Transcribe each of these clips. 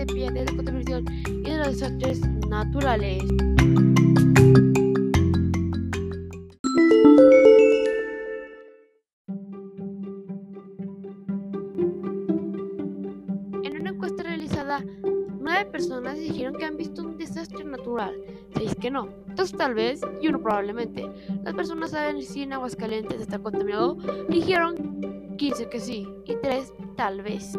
en Radio Sepia de contaminación y de los desastres naturales. En una encuesta realizada, nueve personas dijeron que han visto un desastre natural, seis que no, dos tal vez y uno probablemente. Las personas saben si en Aguascalientes está contaminado, dijeron 15 que sí y 3 tal vez.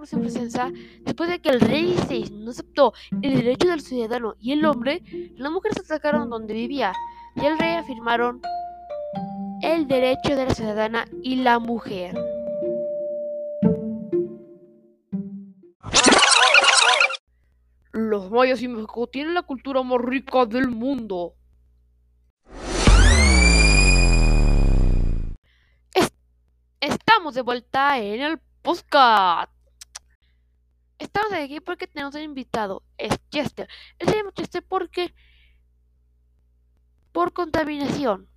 La revolución francesa después de que el rey VI no aceptó el derecho del ciudadano y el hombre, las mujeres atacaron donde vivía y el rey afirmaron el derecho de la ciudadana y la mujer. Los mayas y México tienen la cultura más rica del mundo. Es- estamos de vuelta en el podcast. Estamos aquí porque tenemos un invitado, es Chester. Él se llama Chester porque por contaminación.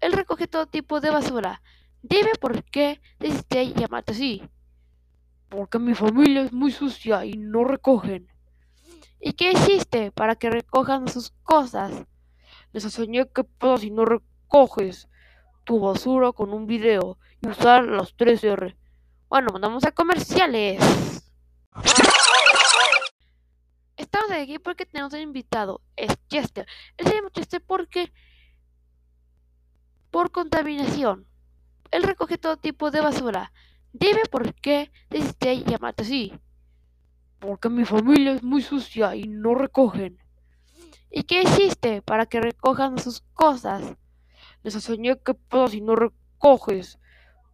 Él recoge todo tipo de basura. Dime por qué decidiste llamarte así. Porque mi familia es muy sucia y no recogen. ¿Y qué hiciste para que recojan sus cosas? Les enseñé qué pasa si no recoges tu basura con un video y usar los 3R. Bueno, mandamos a comerciales. Estamos aquí porque tenemos un invitado, es Chester. Él se llama Chester porque por contaminación. Él recoge todo tipo de basura. Dime por qué decidiste llamarte así. Porque mi familia es muy sucia y no recogen. ¿Y qué hiciste para que recojan sus cosas? Les enseñé qué pasa si no recoges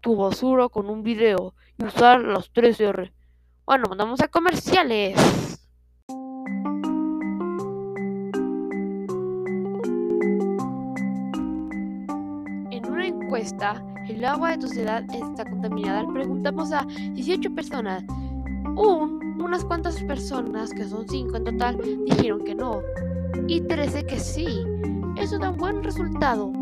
tu basura con un video y usar los 3R. Bueno, mandamos a comerciales. En una encuesta, el agua de tu ciudad está contaminada. Preguntamos a 18 personas. Un, unas cuantas personas, que son 5 en total, dijeron que no. Y 13 que sí. Eso da un buen resultado.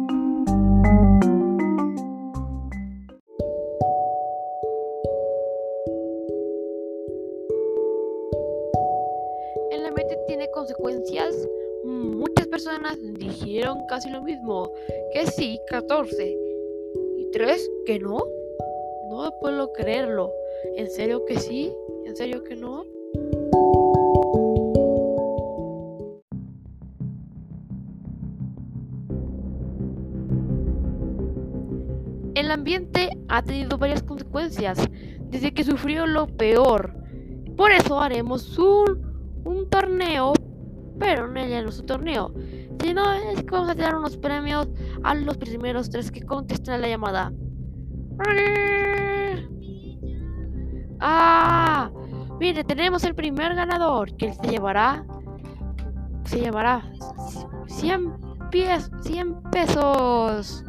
Consecuencias. Muchas personas dijeron casi lo mismo. Que sí, 14. ¿Y 3 que no? No puedo creerlo. ¿En serio que sí? ¿En serio que no? El ambiente ha tenido varias consecuencias desde que sufrió lo peor. Por eso haremos un, un torneo, pero no es un torneo, sino es que vamos a tirar unos premios a los primeros tres que contesten a la llamada. Ah, mire, tenemos el primer ganador que se llevará, se llevará 100, pies, 100 pesos.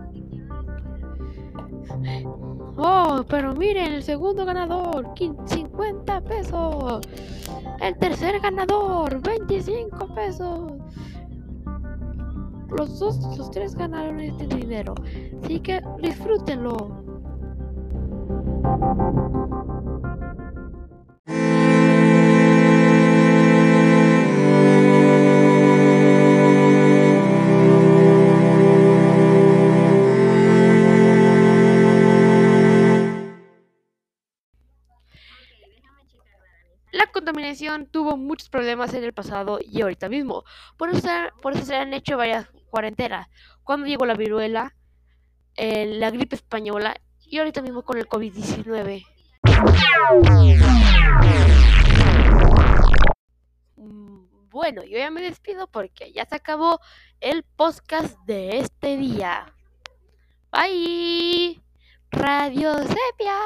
Oh, pero miren, el segundo ganador, quin- 50 pesos. El tercer ganador, 25 pesos. Los dos, los tres ganaron este dinero. Así que disfrútenlo. Contaminación tuvo muchos problemas en el pasado y ahorita mismo. Por eso, por eso se han hecho varias cuarentenas. Cuando llegó la viruela, eh, la gripe española y ahorita mismo con el COVID-19. Mm, Bueno, yo ya me despido porque ya se acabó el podcast de este día. Bye. Radio Sepia.